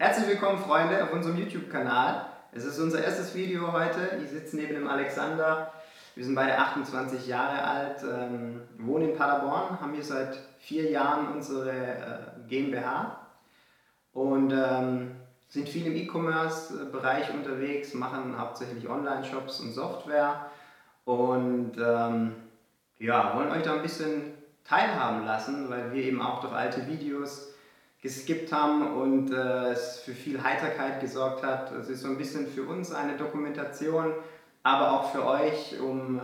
Herzlich willkommen, Freunde, auf unserem YouTube-Kanal. Es ist unser erstes Video heute. Ich sitze neben dem Alexander. Wir sind beide 28 Jahre alt, ähm, wohnen in Paderborn, haben hier seit vier Jahren unsere äh, GmbH und ähm, sind viel im E-Commerce-Bereich unterwegs, machen hauptsächlich Online-Shops und Software und ähm, ja, wollen euch da ein bisschen teilhaben lassen, weil wir eben auch durch alte Videos geskippt haben und äh, es für viel Heiterkeit gesorgt hat. Es ist so ein bisschen für uns eine Dokumentation, aber auch für euch, um äh,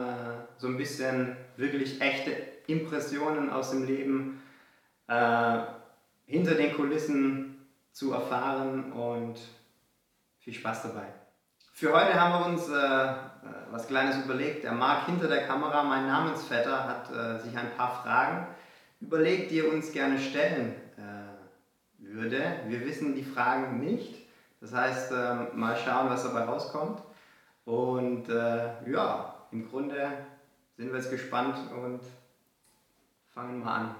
so ein bisschen wirklich echte Impressionen aus dem Leben äh, hinter den Kulissen zu erfahren und viel Spaß dabei. Für heute haben wir uns äh, äh, was Kleines überlegt. Der Marc hinter der Kamera, mein Namensvetter, hat äh, sich ein paar Fragen überlegt, die er uns gerne stellen würde. Wir wissen die Fragen nicht. Das heißt, ähm, mal schauen, was dabei rauskommt. Und äh, ja, im Grunde sind wir jetzt gespannt und fangen mal an.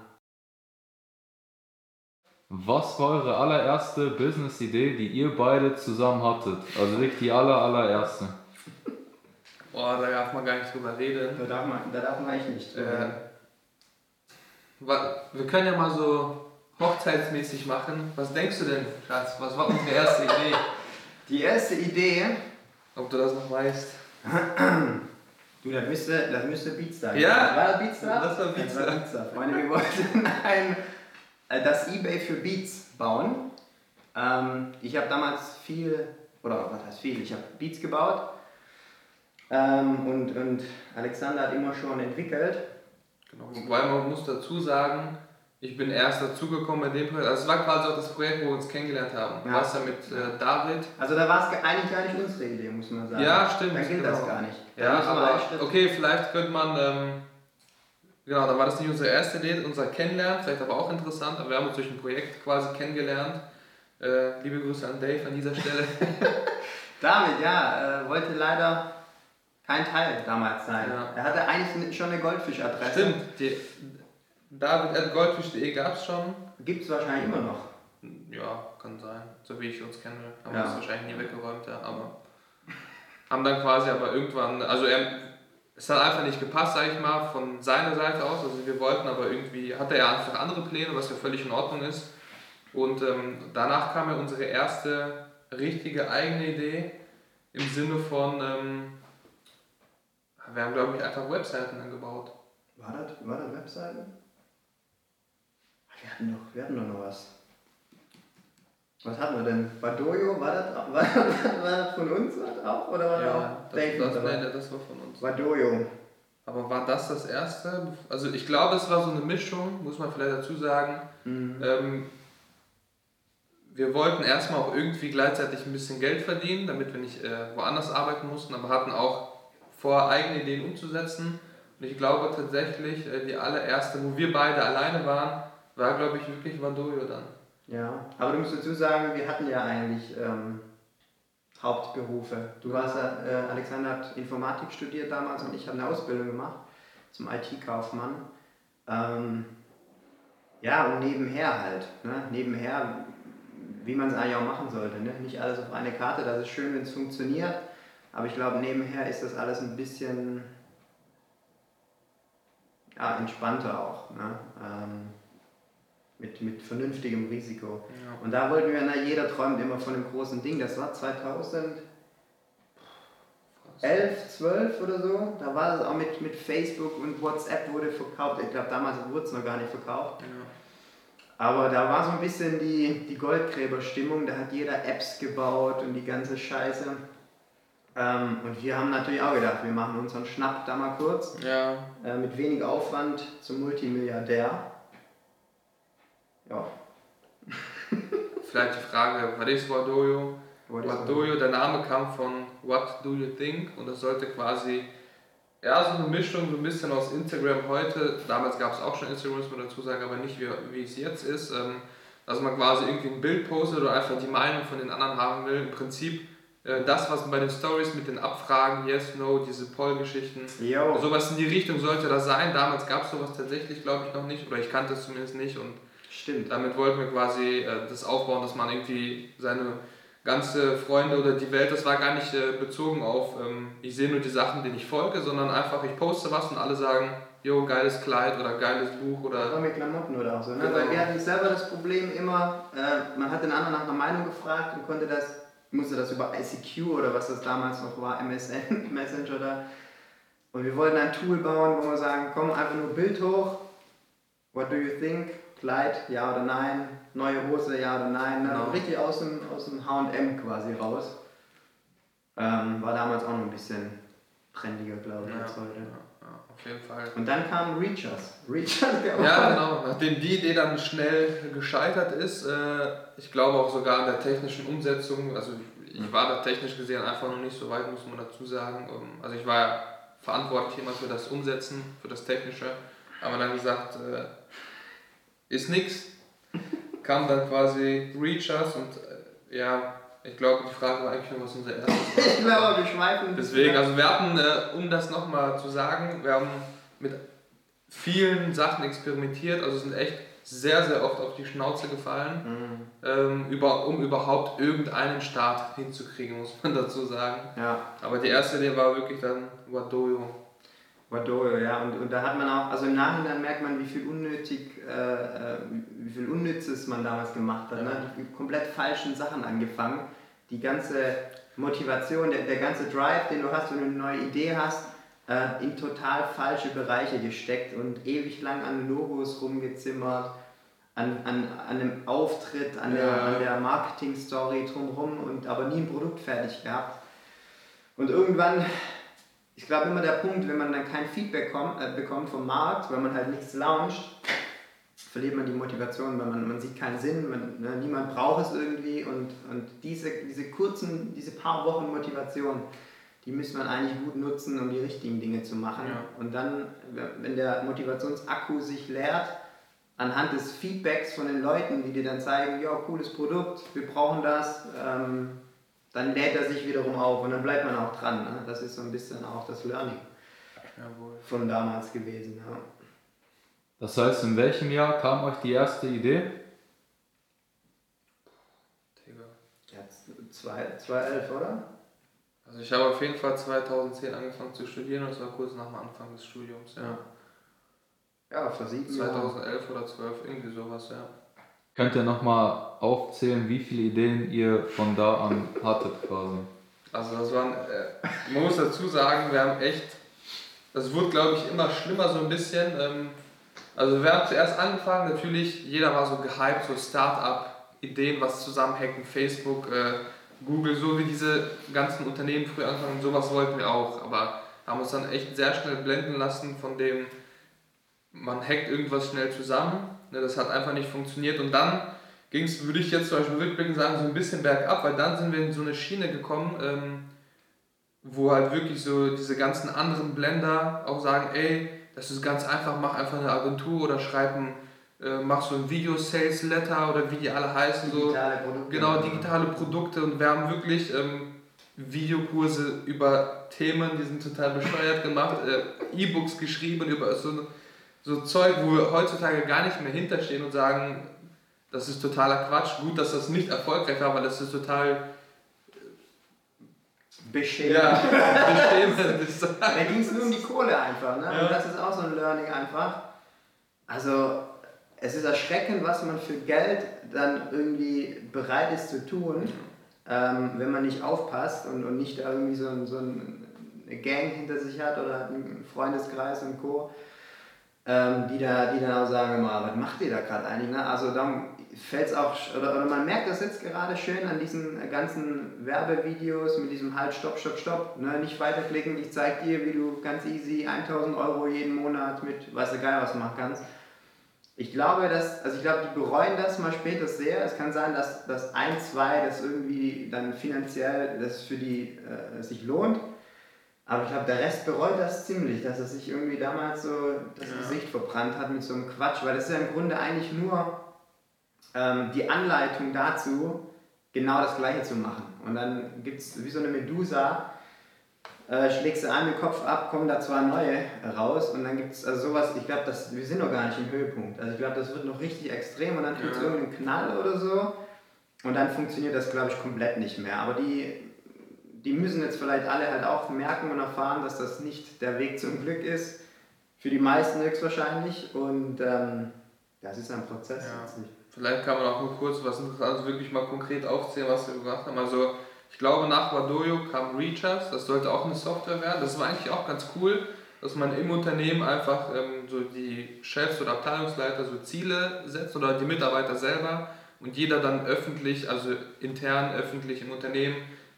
Was war eure allererste Business-Idee, die ihr beide zusammen hattet? Also wirklich die aller, allererste. Boah, da darf man gar nicht drüber reden. Da darf man, da darf man eigentlich nicht Äh, wir können ja mal so hochzeitsmäßig machen. Was denkst du denn, Schatz? Was war unsere erste Idee? Die erste Idee, Ob du das noch weißt? du, das müsste, das müsste Beatstar Ja, War das Beatstar? das war Beatstar. Das war. Freunde, wir wollten ein, äh, das Ebay für Beats bauen. Ähm, ich habe damals viel, oder was heißt viel, ich habe Beats gebaut. Ähm, und, und Alexander hat immer schon entwickelt. Genau. Wobei man muss dazu sagen, ich bin erst dazugekommen bei dem Projekt. Also es war quasi auch das Projekt, wo wir uns kennengelernt haben. Ja. ja mit äh, David. Also da war es eigentlich gar nicht unsere Idee, muss man sagen. Ja, stimmt, Dann gilt das genau. gar nicht. Da Ja, aber okay, vielleicht könnte man, ähm, genau, da war das nicht unsere erste Idee, unser Kennenlernen, vielleicht aber auch interessant, aber wir haben uns durch ein Projekt quasi kennengelernt. Äh, liebe Grüße an Dave an dieser Stelle. David, ja, äh, wollte leider kein Teil damals sein. Ja. Er hatte eigentlich schon eine Goldfischadresse. Stimmt, die David.goldfisch.de gab es schon. Gibt es wahrscheinlich immer noch. Ja, kann sein, so wie ich uns kenne. Haben Ja. wir es wahrscheinlich nie weggeräumt, ja, aber haben dann quasi aber irgendwann, also er, es hat einfach nicht gepasst, sag ich mal, von seiner Seite aus. Also wir wollten aber irgendwie, hatte er einfach andere Pläne, was ja völlig in Ordnung ist. Und ähm, danach kam ja unsere erste richtige eigene Idee im Sinne von, ähm, wir haben glaube ich einfach Webseiten dann gebaut. War das, war das Webseiten? Wir hatten doch, wir hatten doch noch was. Was hatten wir denn? Badoyo, war das, war, war das von uns auch? Oder war das Ja, auch das, Dave das, dabei? nee, das war von uns. Badoyo. Aber war das das erste? Also ich glaube, es war so eine Mischung, muss man vielleicht dazu sagen. Mhm. Ähm, wir wollten erstmal auch irgendwie gleichzeitig ein bisschen Geld verdienen, damit wir nicht äh, woanders arbeiten mussten, aber hatten auch vor, eigene Ideen umzusetzen. Und ich glaube tatsächlich, äh, die allererste, wo wir beide alleine waren, war, glaube ich, wirklich Vadoyo dann. Ja, aber du musst dazu sagen, wir hatten ja eigentlich ähm, Hauptberufe. Du warst äh, Alexander hat Informatik studiert damals und ich habe eine Ausbildung gemacht zum IT-Kaufmann. Ähm, ja, und nebenher halt. Ne? Nebenher, wie man es eigentlich auch machen sollte. Ne? Nicht alles auf eine Karte, das ist schön, wenn es funktioniert. Aber ich glaube, nebenher ist das alles ein bisschen ja, entspannter auch. Ne? Ähm, mit, mit vernünftigem Risiko. Ja. Und da wollten wir, na, jeder träumt immer von einem großen Ding. Das war 2011, 12 oder so. Da war das auch mit, mit Facebook und WhatsApp wurde verkauft. Ich glaube, damals wurde es noch gar nicht verkauft. Ja. Aber da war so ein bisschen die, die Goldgräberstimmung. Da hat jeder Apps gebaut und die ganze Scheiße. Ähm, und wir haben natürlich auch gedacht, wir machen unseren Schnapp da mal kurz. ja, Äh, mit wenig Aufwand zum Multimilliardär. Ja, vielleicht die Frage, was ist Vadoyo? wurde What do you, der Name kam von What do you think? Und das sollte quasi ja so eine Mischung so ein bisschen aus Instagram heute, damals gab es auch schon Instagram, muss man dazu sagen, aber nicht wie, wie es jetzt ist, ähm, dass man quasi irgendwie ein Bild postet oder einfach die Meinung von den anderen haben will. Im Prinzip äh, das, was bei den Stories mit den Abfragen, Yes, No, diese Poll-Geschichten, sowas in die Richtung sollte das sein. Damals gab es sowas tatsächlich, glaube ich, noch nicht. Oder ich kannte es zumindest nicht. Und Stimmt. Damit wollten wir quasi äh, das aufbauen, dass man irgendwie seine ganze Freunde oder die Welt, das war gar nicht äh, bezogen auf, ähm, ich sehe nur die Sachen, denen ich folge, sondern einfach, ich poste was und alle sagen, jo, geiles Kleid oder geiles Buch oder. Auch mit Klamotten oder auch so. Ne? Genau. Weil wir hatten selber das Problem immer, äh, man hat den anderen nach einer Meinung gefragt und konnte das, musste das über ICQ oder was das damals noch war, MSN, Messenger da. Und wir wollten ein Tool bauen, wo wir sagen, komm, einfach nur Bild hoch, what do you think? Kleid, ja oder nein? Neue Hose, ja oder nein? Ne? Genau. Richtig aus dem, aus dem H&M quasi raus. Ähm, war damals auch noch ein bisschen trendiger, glaube ich, Ja, als heute. ja, auf jeden Fall. Und dann kam Reachers. Reachers, der Ja, genau. Nachdem die Idee dann schnell gescheitert ist, äh, ich glaube auch sogar an der technischen Umsetzung, also ich war da technisch gesehen einfach noch nicht so weit, muss man dazu sagen. Ähm, Also ich war ja verantwortlich immer für das Umsetzen, für das Technische, aber dann gesagt, äh, ist nix. Kam dann quasi Reachers und äh, ja, ich glaube, die Frage war eigentlich nur, was unser erstes war. Ich glaube, wir schweifen. Deswegen, also wir hatten, äh, um das nochmal zu sagen, wir haben mit vielen Sachen experimentiert, also sind echt sehr, sehr oft auf die Schnauze gefallen, Mhm. ähm, über, um überhaupt irgendeinen Start hinzukriegen, muss man dazu sagen. Ja, Aber die erste Idee war wirklich dann Wadoyo. Wadoyo, ja. Und, und da hat man auch, also im Nachhinein merkt man, wie viel unnötig, äh, äh, wie viel Unnützes man damals gemacht hat. Ne? Die komplett falschen Sachen angefangen. Die ganze Motivation, der, der ganze Drive, den du hast, wenn du eine neue Idee hast, äh, in total falsche Bereiche gesteckt und ewig lang an Logos rumgezimmert, an, an, an einem Auftritt, an der, Ja. an der Marketing-Story drumherum und aber nie ein Produkt fertig gehabt. Und irgendwann, ich glaube immer der Punkt, wenn man dann kein Feedback kommt, äh, bekommt vom Markt, weil man halt nichts launcht, verliert man die Motivation, weil man, man sieht keinen Sinn, man, ne, niemand braucht es irgendwie und, und diese, diese kurzen, diese paar Wochen Motivation, die müsste man eigentlich gut nutzen, um die richtigen Dinge zu machen. Ja. Und dann, wenn der Motivationsakku sich leert, anhand des Feedbacks von den Leuten, die dir dann zeigen, ja, cooles Produkt, wir brauchen das, ähm, dann lädt er sich wiederum auf und dann bleibt man auch dran. Ne? Das ist so ein bisschen auch das Learning Jawohl. von damals gewesen. Ja. Das heißt, in welchem Jahr kam euch die erste Idee? Jetzt 2011, oder? Also ich habe auf jeden Fall 2010 angefangen zu studieren und das war kurz nach dem Anfang des Studiums, ja. Ja, vor sieben Jahren. 2011 oder 12, irgendwie sowas, ja. Könnt ihr nochmal aufzählen, wie viele Ideen ihr von da an hattet quasi? Also das waren, äh, man muss dazu sagen, wir haben echt, das wurde glaube ich immer schlimmer so ein bisschen. Ähm, also wir haben zuerst angefangen, natürlich, jeder war so gehypt, so Start-up-Ideen, was zusammenhacken, Facebook, äh, Google, so wie diese ganzen Unternehmen früher anfangen, sowas wollten wir auch, aber haben uns dann echt sehr schnell blenden lassen von dem, man hackt irgendwas schnell zusammen, ne, das hat einfach nicht funktioniert und dann ging es, würde ich jetzt zum Beispiel rückblickend sagen, so ein bisschen bergab, weil dann sind wir in so eine Schiene gekommen, ähm, wo halt wirklich so diese ganzen anderen Blender auch sagen, ey, das ist ganz einfach, mach einfach eine Agentur oder schreib ein, äh, mach so ein Video-Sales-Letter oder wie die alle heißen, so. Digitale Produkte. Genau, digitale Produkte und wir haben wirklich ähm, Videokurse über Themen, die sind total bescheuert gemacht, äh, E-Books geschrieben über so, so Zeug, wo wir heutzutage gar nicht mehr hinterstehen und sagen, das ist totaler Quatsch. Gut, dass das nicht erfolgreich war, weil das ist total Beschämt. ja, beschämend. Da ging es nur um die Kohle einfach. Ne? Ja. Und das ist auch so ein Learning einfach. Also, es ist erschreckend, was man für Geld dann irgendwie bereit ist zu tun, ähm, wenn man nicht aufpasst und, und nicht da irgendwie so, ein, so ein, eine Gang hinter sich hat oder einen Freundeskreis und Co. Ähm, die, da, die dann auch sagen, mal, was macht ihr da gerade eigentlich? Ne? Also dann fällt es auch, oder, oder man merkt das jetzt gerade schön an diesen ganzen Werbevideos mit diesem Halt, Stopp, Stopp, Stopp. Ne? Nicht weiterklicken, ich zeig dir, wie du ganz easy 1000 Euro jeden Monat mit, weiß du geil, was machen kannst. Ich glaube, dass, also ich glaube, die bereuen das mal später sehr. Es kann sein, dass, dass ein, zwei das irgendwie dann finanziell das für die äh, sich lohnt. Aber ich glaube, der Rest bereut das ziemlich, dass er sich irgendwie damals so das Ja. Gesicht verbrannt hat mit so einem Quatsch, weil das ist ja im Grunde eigentlich nur ähm, die Anleitung dazu, genau das Gleiche zu machen. Und dann gibt es wie so eine Medusa, äh, schlägst du einen Kopf ab, kommen da zwei neue raus und dann gibt es also sowas, ich glaube, wir sind noch gar nicht im Höhepunkt. Also ich glaube, das wird noch richtig extrem und dann tut es Ja. irgendeinen Knall oder so und dann funktioniert das, glaube ich, komplett nicht mehr. Aber die, die müssen jetzt vielleicht alle halt auch merken und erfahren, dass das nicht der Weg zum Glück ist. Für die meisten höchstwahrscheinlich und ähm, das ist ein Prozess. Ja. Vielleicht kann man auch nur kurz was Interessantes wirklich mal konkret aufzählen, was wir gemacht haben. Also ich glaube nach Wadoyo kam Reachers, das sollte auch eine Software werden. Das war eigentlich auch ganz cool, dass man im Unternehmen einfach ähm, so die Chefs oder Abteilungsleiter so Ziele setzt oder die Mitarbeiter selber und jeder dann öffentlich, also intern öffentlich im Unternehmen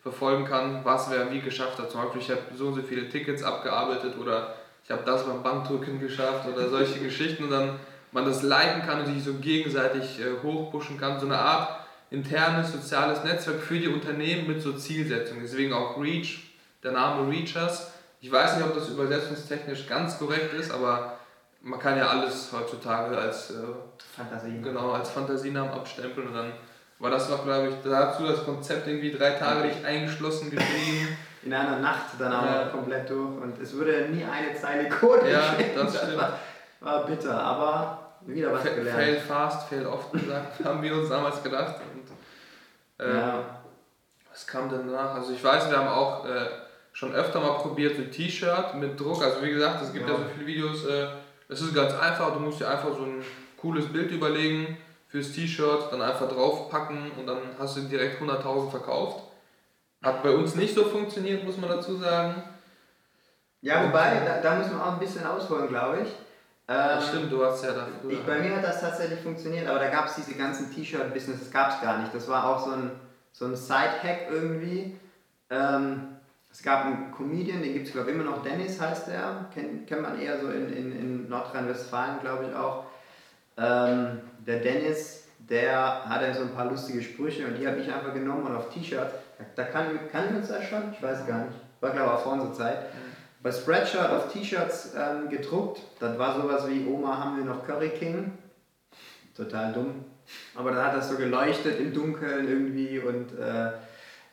verfolgen kann, was wer wie geschafft hat. Zum Beispiel, ich habe so und so viele Tickets abgearbeitet oder ich habe das beim Bankdrücken geschafft oder solche Geschichten und dann man das liken kann und sich so gegenseitig äh, hochpushen kann. So eine Art internes soziales Netzwerk für die Unternehmen mit so Zielsetzungen. Deswegen auch Reach, der Name Reachers. Ich weiß nicht, ob das übersetzungstechnisch ganz korrekt ist, aber man kann ja alles heutzutage als, äh, Fantasie. genau, als Fantasienamen abstempeln und dann war das noch, glaube ich, dazu das Konzept irgendwie drei Tage nicht eingeschlossen geschrieben. In einer Nacht dann auch Ja. komplett durch und es wurde nie eine Zeile Code Ja, geschrieben. das stimmt. war, war bitter, aber wieder was Fa- gelernt. Fail fast, fail oft gesagt, haben wir uns damals gedacht. Und, äh, Ja. Was kam denn danach? Also ich weiß, wir haben auch äh, schon öfter mal probiert, so T-Shirt mit Druck. Also wie gesagt, es gibt ja, Ja. so viele Videos. Äh, es ist ganz einfach. Du musst dir einfach so ein cooles Bild überlegen fürs T-Shirt, dann einfach draufpacken und dann hast du direkt 100.000 verkauft. Hat bei uns nicht so funktioniert, muss man dazu sagen. Ja, wobei, da, da muss man auch ein bisschen ausholen, glaube ich. Ähm, Stimmt, du hast ja da früher. Ich, bei mir hat das tatsächlich funktioniert, aber da gab es diese ganzen T-Shirt-Business, das gab es gar nicht. Das war auch so ein, so ein Side-Hack irgendwie. Ähm, es gab einen Comedian, den gibt es glaube ich immer noch, Dennis heißt der, kennt, kennt man eher so in, in, in Nordrhein-Westfalen glaube ich auch. Ähm, der Dennis, der hatte so ein paar lustige Sprüche und die habe ich einfach genommen und auf T-Shirts, da, da kann, kann ich uns das schon? Ich weiß gar nicht. War glaube ich auch vor unserer Zeit bei Spreadshirt auf T-Shirts ähm, gedruckt. Das war sowas wie Oma haben wir noch Curry King. Total dumm. Aber dann hat das so geleuchtet im Dunkeln irgendwie und äh,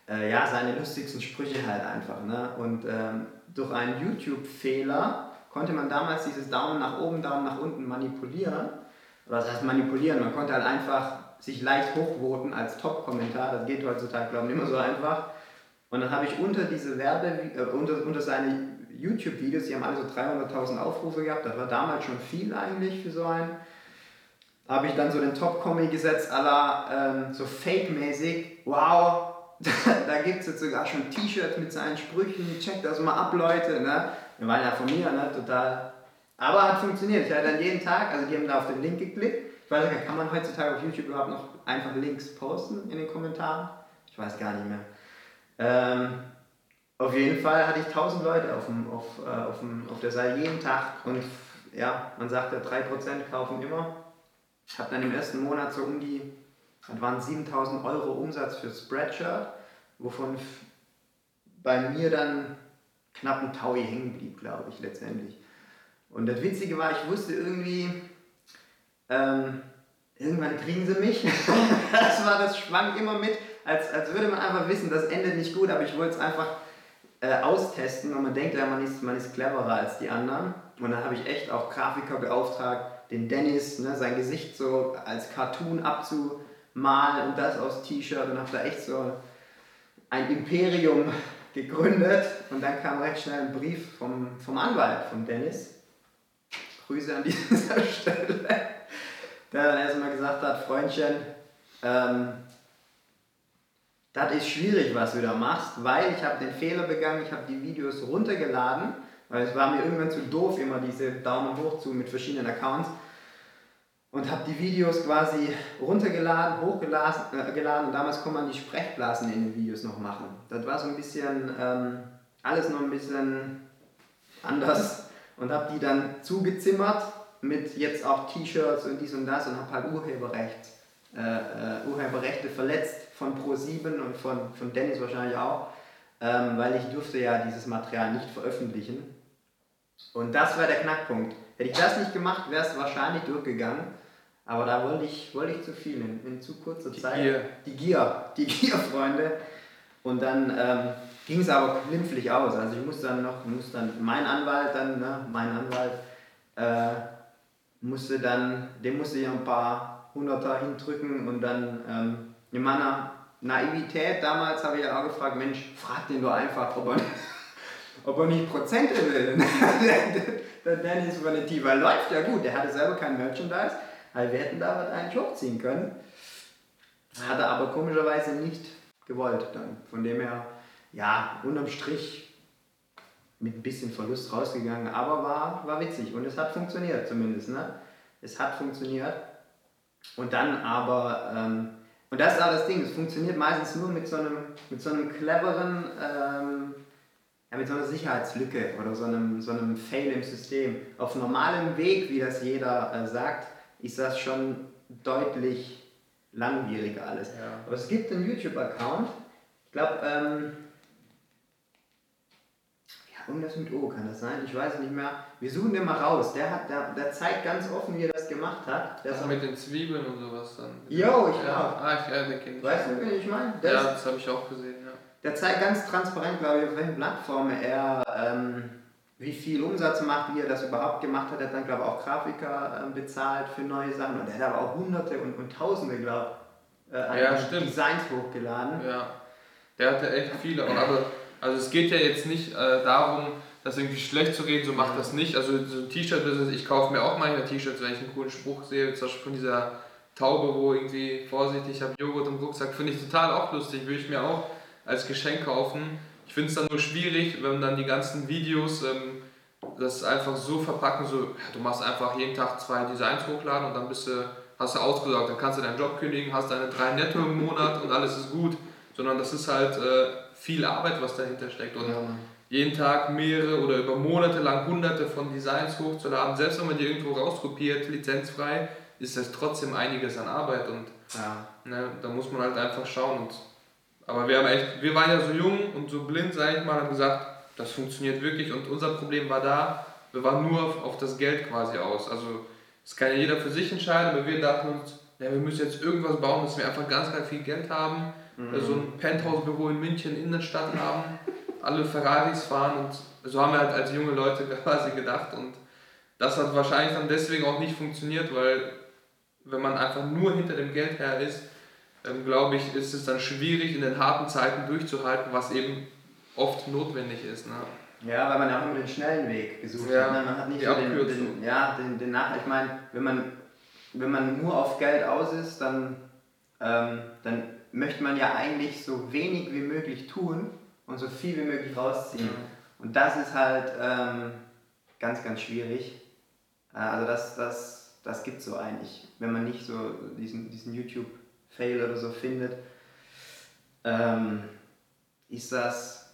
äh, ja, seine lustigsten Sprüche halt einfach. Ne? Und ähm, durch einen YouTube-Fehler konnte man damals dieses Daumen nach oben, Daumen nach unten manipulieren. Das heißt manipulieren, man konnte halt einfach sich leicht hochvoten als Top-Kommentar. Das geht heutzutage, glaube ich, mehr so einfach. Und dann habe ich unter diese Werbe, äh, unter, unter seine YouTube-Videos, die haben alle so 300.000 Aufrufe gehabt, das war damals schon viel eigentlich für so einen. Habe ich dann so den Top-Kommi gesetzt, aller ähm, so fake-mäßig, wow, da gibt es jetzt sogar schon T-Shirts mit seinen Sprüchen, checkt das mal ab, Leute, ne? Wir waren ja von mir, ne? Total. Aber hat funktioniert. Ich hatte dann jeden Tag, also die haben da auf den Link geklickt. Ich weiß nicht, kann man heutzutage auf YouTube überhaupt noch einfach Links posten in den Kommentaren? Ich weiß gar nicht mehr. Ähm, auf jeden Fall hatte ich 1000 Leute auf, dem, auf, äh, auf, dem, auf der Seite jeden Tag und ja, man sagt ja 3% kaufen immer. Ich habe dann im ersten Monat so um die, das waren 7000 Euro Umsatz für Spreadshirt, wovon bei mir dann knapp ein Taui hängen blieb, glaube ich, letztendlich. Und das Witzige war, ich wusste irgendwie, ähm, irgendwann kriegen sie mich. das war das schwang immer mit, als, als würde man einfach wissen, das endet nicht gut, aber ich wollte es einfach äh, austesten und man denkt ja, man ist, man ist cleverer als die anderen. Und dann habe ich echt auch Grafiker beauftragt, den Dennis, ne, sein Gesicht so als Cartoon abzumalen und das aus T-Shirt und habe da echt so ein Imperium gegründet. Und dann kam recht schnell ein Brief vom, vom Anwalt von Dennis. Grüße an dieser Stelle. Der dann erstmal gesagt hat, Freundchen, ähm, das ist schwierig, was du da machst, weil ich habe den Fehler begangen, ich habe die Videos runtergeladen, weil es war mir irgendwann zu doof, immer diese Daumen hoch zu mit verschiedenen Accounts und habe die Videos quasi runtergeladen, hochgeladen äh, und damals konnte man die Sprechblasen in den Videos noch machen. Das war so ein bisschen, ähm, alles noch ein bisschen anders und habe die dann zugezimmert mit jetzt auch T-Shirts und dies und das und habe halt Urheberrecht, äh, äh, Urheberrechte verletzt von Pro7 und von, von Dennis wahrscheinlich auch, ähm, weil ich durfte ja dieses Material nicht veröffentlichen. Und das war der Knackpunkt. Hätte ich das nicht gemacht, wäre es wahrscheinlich durchgegangen. Aber da wollte ich, wollte ich zu viel in, in zu kurzer Die Zeit. Gier. Die Gier, die Gier, Freunde. Und dann ähm, ging es aber glimpflich aus. Also ich muss dann noch, muss dann, mein Anwalt dann, ne, mein Anwalt, äh, musste dann, dem musste ich ein paar Hunderter hindrücken und dann ähm, in meiner Naivität damals habe ich ja auch gefragt, Mensch, frag den doch einfach, ob er, ob er nicht Prozente will. der Dennis Valentin, weil läuft ja gut, der hatte selber kein Merchandise, also wir hätten da was eigentlich hochziehen können. Hat er aber komischerweise nicht gewollt dann. Von dem her, ja, unterm Strich mit ein bisschen Verlust rausgegangen, aber war, war witzig und es hat funktioniert zumindest. Ne? Es hat funktioniert. Und dann aber, ähm, und das ist auch das Ding, es funktioniert meistens nur mit so einem, mit so einem cleveren, ähm, ja, mit so einer Sicherheitslücke oder so einem, so einem Fail im System. Auf normalem Weg, wie das jeder äh, sagt, ist das schon deutlich langwieriger alles. Ja. Aber es gibt einen YouTube-Account, ich glaube, ähm, irgendwas mit O kann das sein, ich weiß es nicht mehr. Wir suchen den mal raus. Der, hat, der, der zeigt ganz offen, wie er das gemacht hat. Das auch- mit den Zwiebeln und sowas dann. Jo, ich ja. auch. Ah, ich, ja, den kenn ich. Weißt du, wen ich meine? Ja, das habe ich auch gesehen, ja. der zeigt ganz transparent, glaube ich, auf welchen Plattformen er ähm, wie viel Umsatz macht, wie er das überhaupt gemacht hat. Er hat dann, glaube ich, auch Grafiker ähm, bezahlt für neue Sachen. Und er hat aber auch Hunderte und, und Tausende, glaube ich, äh, an Ja. Designs hochgeladen. Ja, der hatte echt viele. Und aber, also es geht ja jetzt nicht äh, darum, das irgendwie schlecht zu reden, so macht das nicht. Also so ein T-Shirt-Business, ich kaufe mir auch manchmal T-Shirts, wenn ich einen coolen Spruch sehe, zum Beispiel von dieser Taube, wo irgendwie vorsichtig, ich habe Joghurt im Rucksack, finde ich total auch lustig, würde ich mir auch als Geschenk kaufen. Ich finde es dann nur schwierig, wenn dann die ganzen Videos ähm, das einfach so verpacken, so, du machst einfach jeden Tag zwei Designs hochladen und dann bist du, hast du ausgesorgt, dann kannst du deinen Job kündigen, hast deine drei Netto im Monat und alles ist gut. Sondern das ist halt äh, viel Arbeit, was dahinter steckt. Und Ja, jeden Tag mehrere oder über Monate lang hunderte von Designs hochzuladen, selbst wenn man die irgendwo rauskopiert, lizenzfrei, ist das trotzdem einiges an Arbeit und ja. ne, da muss man halt einfach schauen. Und, aber wir haben echt, wir waren ja so jung und so blind, sage ich mal, haben gesagt, das funktioniert wirklich und unser Problem war da, wir waren nur auf, auf das Geld quasi aus. Also das kann ja jeder für sich entscheiden, aber wir dachten uns, ja, wir müssen jetzt irgendwas bauen, dass wir einfach ganz, ganz viel Geld haben, Mhm. so ein Penthouse-Büro in München in der Stadt haben, alle Ferraris fahren und so haben wir halt als junge Leute quasi gedacht und das hat wahrscheinlich dann deswegen auch nicht funktioniert, weil wenn man einfach nur hinter dem Geld her ist, ähm, glaube ich, ist es dann schwierig in den harten Zeiten durchzuhalten, was eben oft notwendig ist. Ne? Ja, weil man auch immer den schnellen Weg gesucht Ja, hat. Ne? Man hat nicht so den, den, ja, den, den Nach. Ich meine, wenn man, wenn man nur auf Geld aus ist, dann, ähm, dann möchte man ja eigentlich so wenig wie möglich tun und so viel wie möglich rausziehen. Und das ist halt ähm, ganz, ganz schwierig. Äh, Also das, das, das gibt es so eigentlich, wenn man nicht so diesen, diesen YouTube-Fail oder so findet, ähm, ist das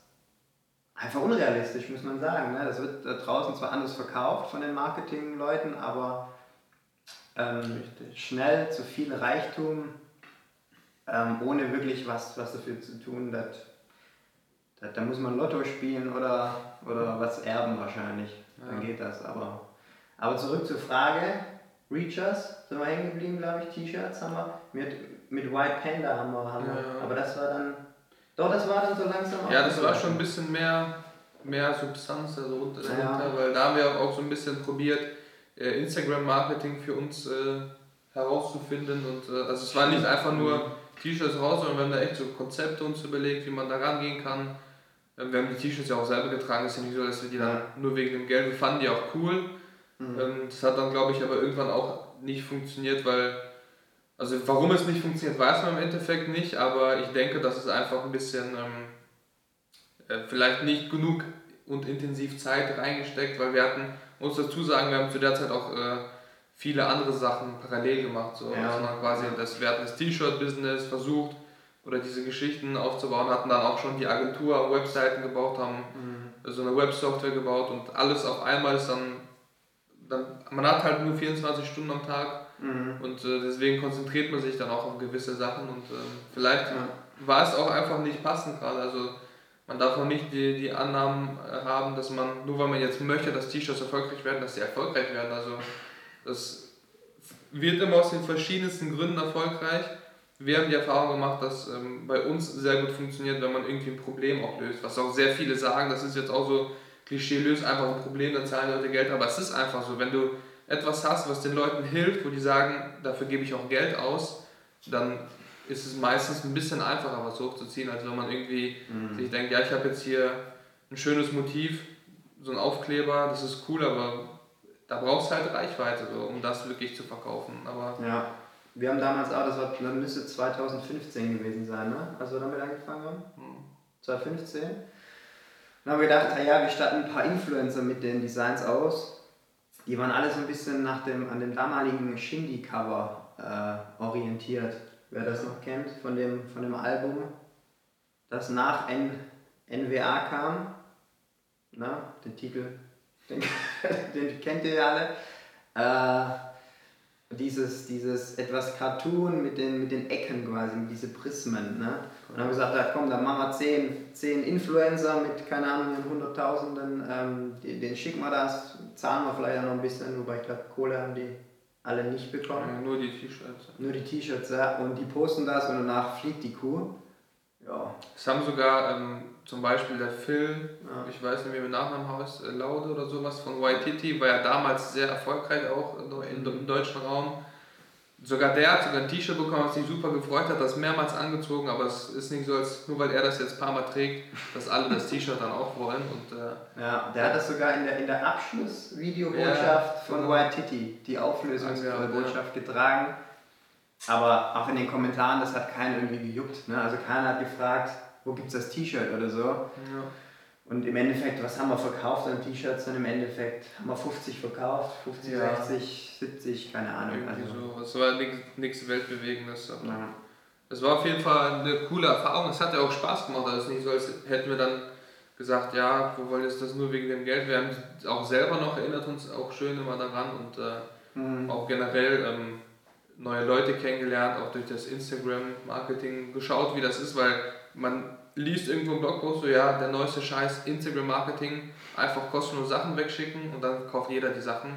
einfach unrealistisch, muss man sagen. Ne? Das wird da draußen zwar anders verkauft von den Marketingleuten, aber ähm, schnell zu viel Reichtum, ähm, ohne wirklich was, was dafür zu tun, da muss man Lotto spielen oder, oder was erben wahrscheinlich. Dann Ja. geht das. Aber, aber zurück zur Frage. Reachers sind wir hängen geblieben, glaube ich. T-Shirts haben wir. Mit, mit White Panda haben wir. Haben wir. Ja. Aber das war dann. Doch, das war dann so langsam. Ja, das war schon ein bisschen mehr, mehr Substanz also dahinter, Ja. weil da haben wir auch so ein bisschen probiert, Instagram-Marketing für uns äh, herauszufinden. Und äh, also es war nicht einfach nur T-Shirts raus, sondern wir haben da echt so Konzepte uns überlegt, wie man da rangehen kann. Ähm, Wir haben die T-Shirts ja auch selber getragen, es ist ja nicht so, dass wir die dann nur wegen dem Geld, wir fanden die auch cool. Mhm. Ähm, Das hat dann, glaube ich, aber irgendwann auch nicht funktioniert, weil, also warum es nicht funktioniert, weiß man im Endeffekt nicht, aber ich denke, dass es einfach ein bisschen ähm, äh, vielleicht nicht genug und intensiv Zeit reingesteckt, weil wir hatten, muss dazu sagen, wir haben zu der Zeit auch äh, viele andere Sachen parallel gemacht. So. Ja. Also quasi das, wir hatten das T-Shirt-Business versucht oder diese Geschichten aufzubauen, hatten dann auch schon die Agentur, Webseiten gebaut, haben Mhm. so eine Websoftware gebaut und alles auf einmal ist dann, dann man hat halt nur 24 Stunden am Tag Mhm. und äh, deswegen konzentriert man sich dann auch auf gewisse Sachen und ähm, vielleicht Ja. war es auch einfach nicht passend gerade. Also man darf auch nicht die, die Annahmen äh, haben, dass man, nur weil man jetzt möchte, dass T-Shirts erfolgreich werden, dass sie erfolgreich werden. Also das wird immer aus den verschiedensten Gründen erfolgreich. wir haben die Erfahrung gemacht, dass ähm, bei uns sehr gut funktioniert, wenn man irgendwie ein Problem auch löst. Was auch sehr viele sagen, das ist jetzt auch so Klischee, löst einfach ein Problem, dann zahlen Leute Geld. Aber es ist einfach so, wenn du etwas hast, was den Leuten hilft, wo die sagen, dafür gebe ich auch Geld aus, dann ist es meistens ein bisschen einfacher, was hochzuziehen, als wenn man irgendwie mhm. sich denkt, ja, ich habe jetzt hier ein schönes Motiv, so ein Aufkleber, das ist cool, aber da brauchst du halt Reichweite, so, um das wirklich zu verkaufen. Aber ja, wir haben damals auch, das, war, das müsste 2015 gewesen sein, ne? als wir damit angefangen haben. Hm. 2015. Dann haben wir gedacht, ja, wir statten ein paar Influencer mit den Designs aus. Die waren alle so ein bisschen nach dem, an dem damaligen Shindy-Cover äh, orientiert. Wer das noch kennt, von dem, von dem Album, das nach N, NWA kam. Na, den Titel, den, den kennt ihr ja alle. Äh, dieses, dieses etwas Cartoon mit den, mit den Ecken quasi, diese Prismen. Ne? Und haben gesagt, ja, komm, dann machen wir zehn, zehn Influencer mit, keine Ahnung, Hunderttausenden, ähm, den schicken wir das, zahlen wir vielleicht auch noch ein bisschen, wobei ich glaube, Kohle haben die alle nicht bekommen. Ja, nur die T-Shirts. Nur die T-Shirts, ja. Und die posten das und danach fliegt die Kuh. Ja. Es haben sogar ähm, zum Beispiel der Phil, ja. ich weiß nicht, wie mit Nachnamen heißt, äh, Laude oder sowas von Waititi, war ja damals sehr erfolgreich auch im, im deutschen Raum. Sogar der hat sogar ein T-Shirt bekommen, was sich super gefreut hat, das mehrmals angezogen, aber es ist nicht so, als nur weil er das jetzt ein paar Mal trägt, dass alle das T-Shirt dann auch wollen. Und, äh, ja, der hat das sogar in der, in der Abschlussvideobotschaft ja, von genau. Waititi, die Auflösungsbotschaft ja, getragen. Aber auch in den Kommentaren, das hat keinen irgendwie gejuckt. Ne? Also keiner hat gefragt, wo gibt es das T-Shirt oder so. Ja. Und im Endeffekt, was haben wir verkauft an T-Shirts? Und im Endeffekt haben wir 50 verkauft, 50, ja. 60, 70, keine Ahnung. Irgendwie also. so. Es war nichts Weltbewegendes. Aber ja. Es war auf jeden Fall eine coole Erfahrung. Es hat ja auch Spaß gemacht. Also es ist nicht so, als hätten wir dann gesagt, ja, wir wollen jetzt das nur wegen dem Geld. Wir haben auch selber noch erinnert uns auch schön immer daran und äh, mhm. auch generell ähm, neue Leute kennengelernt, auch durch das Instagram-Marketing geschaut, wie das ist, weil man liest irgendwo einen Blogpost, so ja, der neueste Scheiß, Instagram-Marketing, einfach kostenlos Sachen wegschicken und dann kauft jeder die Sachen.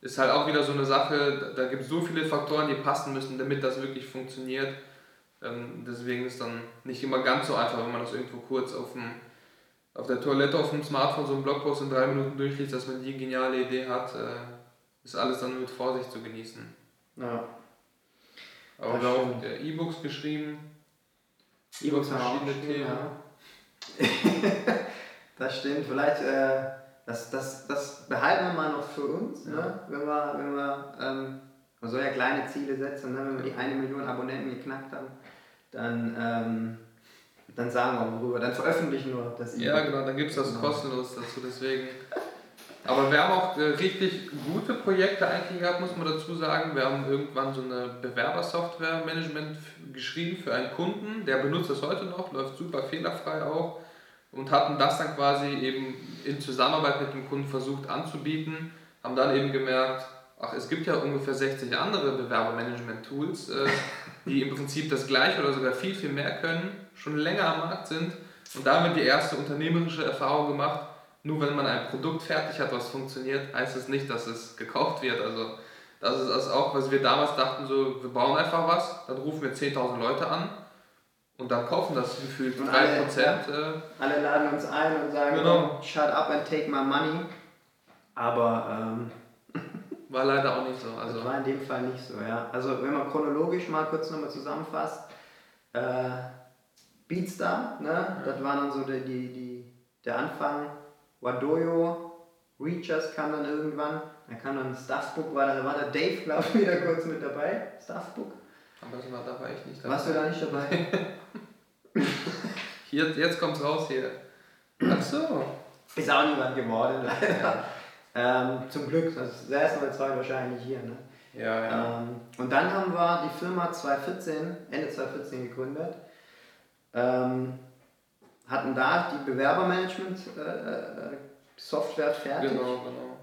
Ist halt auch wieder so eine Sache, da gibt es so viele Faktoren, die passen müssen, damit das wirklich funktioniert. Ähm, deswegen ist dann nicht immer ganz so einfach, wenn man das irgendwo kurz auf, dem, auf der Toilette auf dem Smartphone so einen Blogpost in drei Minuten durchliest, dass man die geniale Idee hat, äh, ist alles dann mit Vorsicht zu genießen. Ja. Aber auch E-Books geschrieben, über verschiedene Themen. Ja. das stimmt, vielleicht, äh, das, das, das behalten wir mal noch für uns, ne? ja. ne? wenn wir, wenn wir ähm, man soll ja kleine Ziele setzen, ne? wenn wir die eine Million Abonnenten geknackt haben, dann, ähm, dann sagen wir worüber, dann veröffentlichen wir das. Ja, genau, dann gibt es das genau. kostenlos dazu, deswegen. Aber wir haben auch äh, richtig gute Projekte eigentlich gehabt, muss man dazu sagen. Wir haben irgendwann so eine Bewerbersoftware-Management geschrieben für einen Kunden, der benutzt das heute noch, läuft super fehlerfrei auch und hatten das dann quasi eben in Zusammenarbeit mit dem Kunden versucht anzubieten, haben dann eben gemerkt, ach, es gibt ja ungefähr 60 andere Bewerbermanagement-Tools, äh, die im Prinzip das gleiche oder sogar viel, viel mehr können, schon länger am Markt sind und damit die erste unternehmerische Erfahrung gemacht, nur wenn man ein Produkt fertig hat, was funktioniert, heißt es nicht, dass es gekauft wird. Also das ist das auch, was wir damals dachten, so wir bauen einfach was, dann rufen wir 10.000 Leute an und dann kaufen das gefühlt 3%. Alle, ja, äh, alle laden uns ein und sagen, genau. shut up and take my money. Aber ähm, war leider auch nicht so. Also. War in dem Fall nicht so, ja. Also wenn man chronologisch mal kurz nochmal zusammenfasst, äh, Beatstar, ne? Ja. das war dann so die, die, die, der Anfang Wadoyo, Reachers kam dann irgendwann, dann kam dann Stuffbook, war da, war da Dave, glaube ich, wieder kurz mit dabei, Stuffbook. Aber das war, da war ich nicht dabei. Warst du da nicht dabei? hier, jetzt kommt's raus hier. Ach so. Ist auch niemand geworden, leider. ähm, zum Glück, das erste Mal zwei wahrscheinlich hier, ne? Ja, ja. Ähm, und dann haben wir die Firma 2014, Ende 2014 gegründet. Ähm, hatten da die Bewerbermanagement-Software äh, äh fertig. Genau, genau.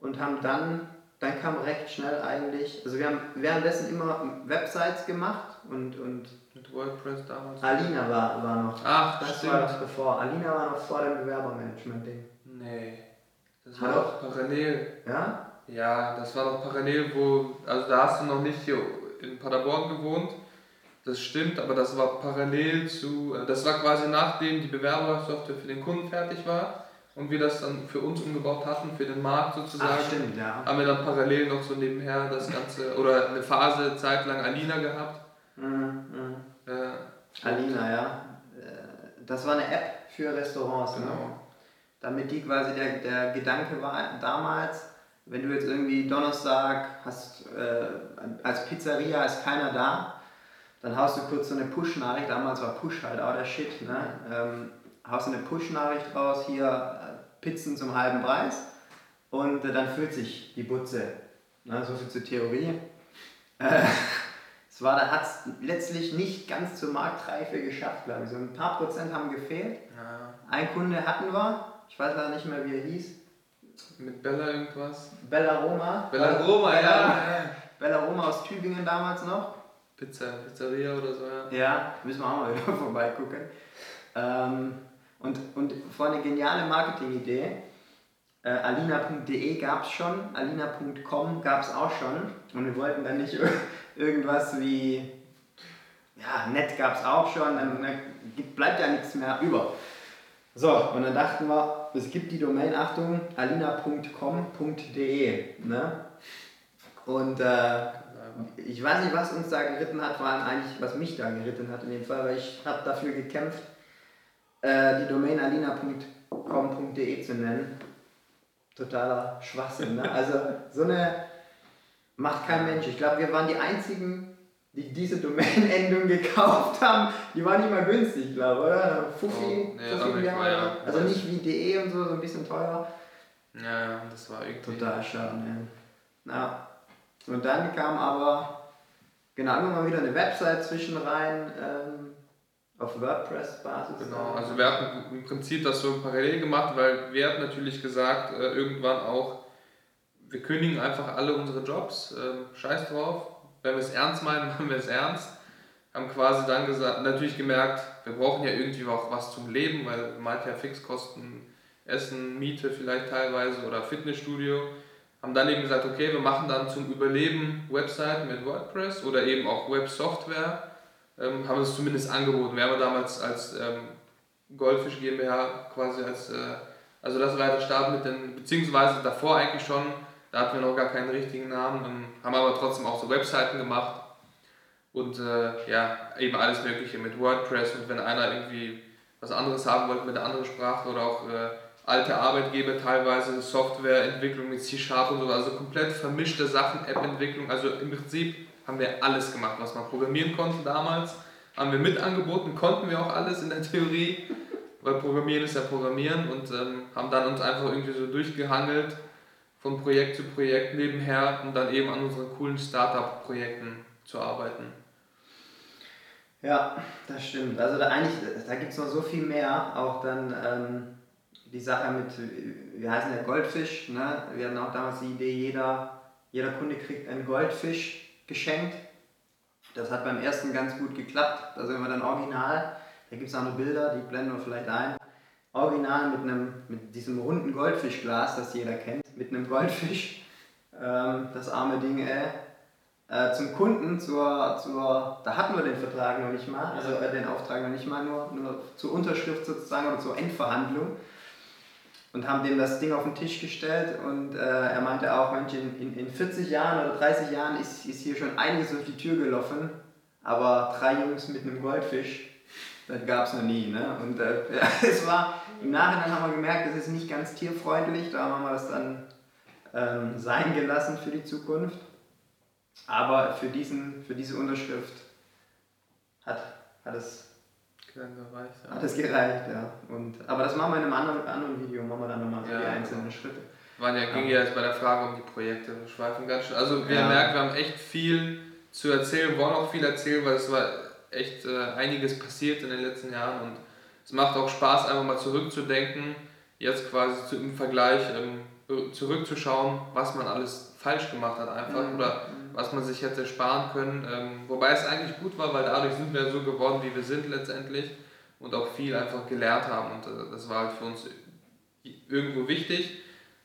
Und haben dann, dann kam recht schnell eigentlich, also wir haben währenddessen immer Websites gemacht und, und mit WordPress damals. Alina war, war noch. Ach, das stimmt. war das bevor. Alina war noch vor dem Bewerbermanagement-Ding. Nee. Das war doch parallel. Ja? Ja, das war doch parallel, wo, also da hast du noch nicht hier in Paderborn gewohnt Das stimmt, aber das war parallel zu, äh, das war quasi nachdem die Bewerbersoftware für den Kunden fertig war und wir das dann für uns umgebaut hatten, für den Markt sozusagen. Ach, stimmt, ja. Haben wir dann parallel noch so nebenher das Ganze, oder eine Phase zeitlang Alina gehabt. Mhm, mhm. Äh, Alina, ja. Äh, Das war eine App für Restaurants, ne? genau. damit die quasi der, der Gedanke war damals, wenn du jetzt irgendwie Donnerstag hast, äh, als Pizzeria ist keiner da, dann haust du kurz so eine Push-Nachricht, damals war Push halt auch der Shit, ne? ähm, haust eine Push-Nachricht raus, hier äh, Pizzen zum halben Preis und äh, dann füllt sich die Butze. Ne? So viel zur Theorie. Äh, es war, da hat es letztlich nicht ganz zur Marktreife geschafft, glaube ich. So ein paar Prozent haben gefehlt. Ja, Ein Kunde hatten wir, ich weiß leider nicht mehr, wie er hieß. mit Bella irgendwas. Bella Roma. Bella Roma, ja. ja. Bella Roma aus Tübingen damals noch. Pizza, Pizzeria oder so, ja. Ja, müssen wir auch mal wieder vorbeigucken. Ähm, und, und vor eine geniale Marketingidee. Äh, alina.de gab es schon, alina.com gab es auch schon. Und wir wollten dann nicht ir- irgendwas wie, ja, nett gab es auch schon, dann, dann bleibt ja nichts mehr über. So, und dann dachten wir, es gibt die Domain, Achtung, alina.com.de. Ne? Und äh, ich weiß nicht, was uns da geritten hat, vor allem eigentlich, was mich da geritten hat in dem Fall, weil ich habe dafür gekämpft, äh, die Domain alina.com.de zu nennen. Totaler Schwachsinn. Ne? Also so eine macht kein Mensch. Ich glaube, wir waren die einzigen, die diese Domain-Endung gekauft haben. Die war nicht mal günstig, glaube ich, oder? Fuffi, Oh, nee, Fuffi Jahr. war ja- Also nicht wie de und so, so ein bisschen teurer. Ja, ja, das war irgendwie. Total schade. Ja. ja. Und dann kam aber, genau, immer mal wieder eine Website zwischen rein, ähm, auf WordPress-Basis. Genau, also wir hatten im Prinzip das so parallel gemacht, weil wir hatten natürlich gesagt, äh, irgendwann auch, wir kündigen einfach alle unsere Jobs, äh, scheiß drauf. Wenn wir es ernst meinen, machen wir es ernst. Haben quasi dann gesagt, natürlich gemerkt, wir brauchen ja irgendwie auch was zum Leben, weil man hat ja Fixkosten, Essen, Miete vielleicht teilweise oder Fitnessstudio. Haben dann eben gesagt, okay, wir machen dann zum Überleben Webseiten mit WordPress oder eben auch Websoftware. Ähm, haben es zumindest angeboten. Wir haben damals als ähm, Goldfisch GmbH quasi als, äh, also das war der Start mit den, beziehungsweise davor eigentlich schon, da hatten wir noch gar keinen richtigen Namen, ähm, haben aber trotzdem auch so Webseiten gemacht und äh, ja, eben alles Mögliche mit WordPress und wenn einer irgendwie was anderes haben wollte mit einer anderen Sprache oder auch äh, alte Arbeitgeber teilweise Softwareentwicklung mit C-Sharp und so, also komplett vermischte Sachen, App-Entwicklung, also im Prinzip haben wir alles gemacht, was man programmieren konnte damals, haben wir mit angeboten, konnten wir auch alles in der Theorie, weil Programmieren ist ja Programmieren und ähm, haben dann uns einfach irgendwie so durchgehangelt von Projekt zu Projekt nebenher, um dann eben an unseren coolen Startup-Projekten zu arbeiten. Ja, das stimmt. Also da eigentlich, da gibt es noch so viel mehr. Auch dann ähm, die Sache mit, wir heißen ja Goldfisch. Ne? Wir hatten auch damals die Idee, jeder, jeder Kunde kriegt einen Goldfisch geschenkt. Das hat beim ersten ganz gut geklappt. Da sind wir dann original. Da gibt es auch noch Bilder, die blenden wir vielleicht ein. Original mit, einem, mit diesem runden Goldfischglas, das jeder kennt, mit einem Goldfisch. Ähm, das arme Ding, ey äh, zum Kunden, zur, zur, da hatten wir den Vertrag noch nicht mal, also äh, den Auftrag noch nicht mal, nur, nur zur Unterschrift sozusagen oder zur Endverhandlung und haben dem das Ding auf den Tisch gestellt und äh, er meinte auch, Mensch, in, in, in 40 Jahren oder 30 Jahren ist, ist hier schon einiges durch die Tür gelaufen, aber drei Jungs mit einem Goldfisch, das gab es noch nie. Ne? Und äh, es war, im Nachhinein haben wir gemerkt, das ist nicht ganz tierfreundlich, da haben wir das dann ähm, sein gelassen für die Zukunft. Aber für, diesen, für diese Unterschrift hat, hat, es, Dann gereicht, hat es gereicht, ja. Und, aber das machen wir in einem anderen, anderen Video, machen wir dann nochmal so Ja, die genau. einzelnen Schritte. Waren ja, ging ja jetzt bei der Frage um die Projekte, wir schweifen ganz schön. Also wir Ja. merken, wir haben echt viel zu erzählen, wollen auch viel erzählen, weil es war echt äh, einiges passiert in den letzten Jahren und es macht auch Spaß, einfach mal zurückzudenken, jetzt quasi zu, im Vergleich ähm, zurückzuschauen, was man alles falsch gemacht hat einfach Mhm. oder was man sich hätte sparen können. Ähm, wobei es eigentlich gut war, weil dadurch sind wir so geworden, wie wir sind letztendlich und auch viel einfach gelernt haben und äh, das war halt für uns irgendwo wichtig.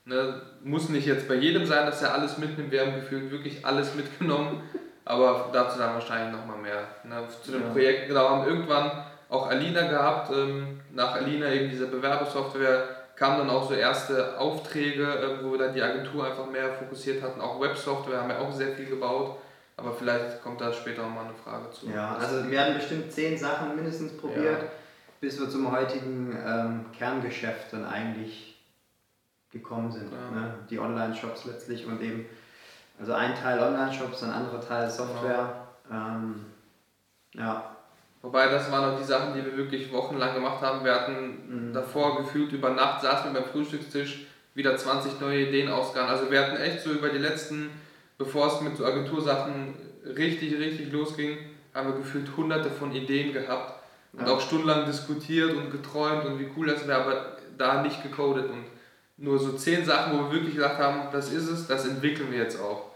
Ne, muss nicht jetzt bei jedem sein, dass er alles mitnimmt. Wir haben gefühlt wirklich alles mitgenommen. Aber dazu dann wahrscheinlich nochmal mehr. Ne? Zu den Ja. Projekten, genau, haben irgendwann auch Alina gehabt. Ähm, nach Alina eben diese Bewerbersoftware kamen dann auch so erste Aufträge, äh, wo wir dann die Agentur einfach mehr fokussiert hatten. Auch Websoftware haben wir auch sehr viel gebaut. Aber vielleicht kommt da später nochmal eine Frage zu. Ja, also wir hatten bestimmt zehn Sachen mindestens probiert, Ja. bis wir zum heutigen ähm, Kerngeschäft dann eigentlich gekommen sind. Ja. Ne? Die Online-Shops letztlich und eben, also ein Teil Online-Shops, ein anderer Teil Software. Ähm, ja, Wobei das waren auch die Sachen, die wir wirklich wochenlang gemacht haben. Wir hatten Mhm. davor gefühlt über Nacht saßen wir beim Frühstückstisch, wieder 20 neue Ideen ausgegangen. Also wir hatten echt so über die letzten, bevor es mit so Agentursachen richtig, richtig losging, haben wir gefühlt hunderte von Ideen gehabt und Ja. auch stundenlang diskutiert und geträumt und wie cool das wäre, aber da nicht gecodet und nur so zehn Sachen, wo wir wirklich gedacht haben, das ist es, das entwickeln wir jetzt auch.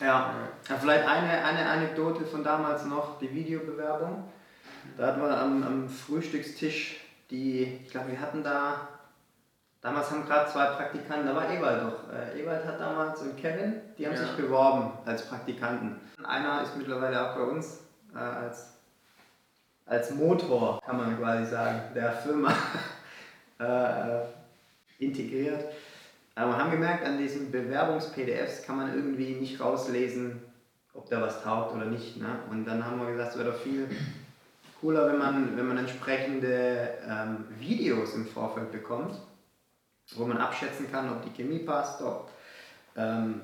Ja. ja, vielleicht eine, eine Anekdote von damals noch, die Videobewerbung. Da hatten wir am, am Frühstückstisch die, ich glaube, wir hatten da, damals haben gerade zwei Praktikanten, da war Ewald doch. Äh, Ewald hat damals und Kevin, die haben Ja. sich beworben als Praktikanten. Einer ist mittlerweile auch bei uns äh, als, als Motor, kann man quasi sagen, der Firma äh, integriert. Aber wir haben gemerkt, an diesen Bewerbungs-PDFs kann man irgendwie nicht rauslesen, ob da was taugt oder nicht. Ne? Und dann haben wir gesagt, es wäre doch viel cooler, wenn man, wenn man entsprechende ähm, Videos im Vorfeld bekommt, wo man abschätzen kann, ob die Chemie passt, ob ähm,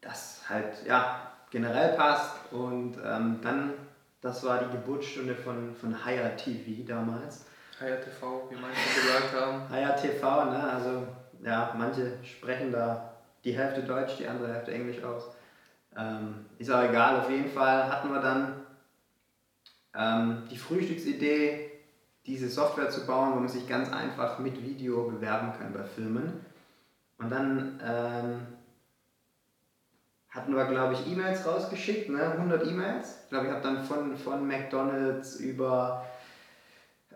das halt ja, generell passt. Und ähm, dann, das war die Geburtsstunde von, von Hire TV damals. Haya TV, wie manche gesagt haben. Hire TV, ne? also ja, manche sprechen da die Hälfte Deutsch, die andere Hälfte Englisch aus. Ähm, ist auch egal, auf jeden Fall hatten wir dann ähm, die Frühstücksidee, diese Software zu bauen, wo man sich ganz einfach mit Video bewerben kann bei Filmen. Und dann ähm, hatten wir, glaube ich, E-Mails rausgeschickt, ne? 100 E-Mails. Ich glaube, ich habe dann von, von McDonalds über